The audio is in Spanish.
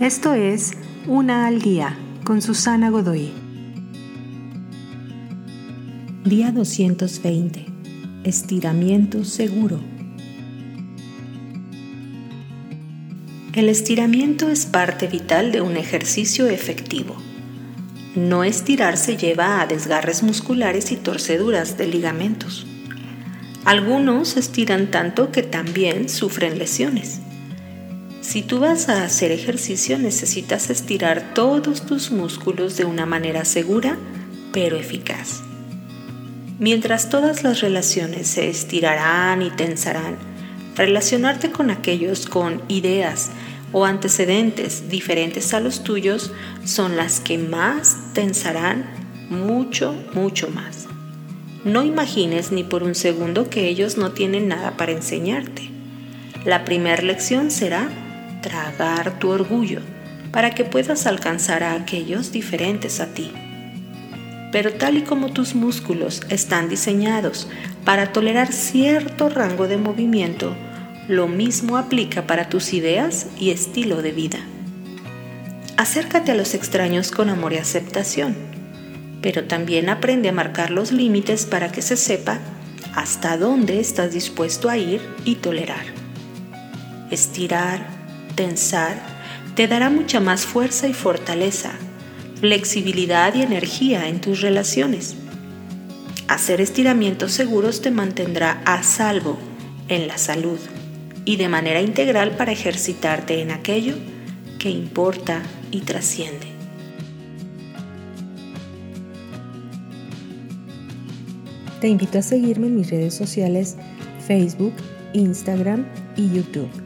Esto es Una al Día con Susana Godoy. Día 220. Estiramiento seguro. El estiramiento es parte vital de un ejercicio efectivo. No estirarse lleva a desgarres musculares y torceduras de ligamentos. Algunos estiran tanto que también sufren lesiones. Si tú vas a hacer ejercicio necesitas estirar todos tus músculos de una manera segura pero eficaz. Mientras todas las relaciones se estirarán y tensarán, relacionarte con aquellos con ideas o antecedentes diferentes a los tuyos son las que más tensarán mucho, mucho más. No imagines ni por un segundo que ellos no tienen nada para enseñarte. La primera lección será tragar tu orgullo para que puedas alcanzar a aquellos diferentes a ti. Pero tal y como tus músculos están diseñados para tolerar cierto rango de movimiento, lo mismo aplica para tus ideas y estilo de vida. Acércate a los extraños con amor y aceptación, pero también aprende a marcar los límites para que se sepa hasta dónde estás dispuesto a ir y tolerar. Estirar, tensar, te dará mucha más fuerza y fortaleza, flexibilidad y energía en tus relaciones. Hacer estiramientos seguros te mantendrá a salvo en la salud y de manera integral para ejercitarte en aquello que importa y trasciende. Te invito a seguirme en mis redes sociales Facebook, Instagram y YouTube.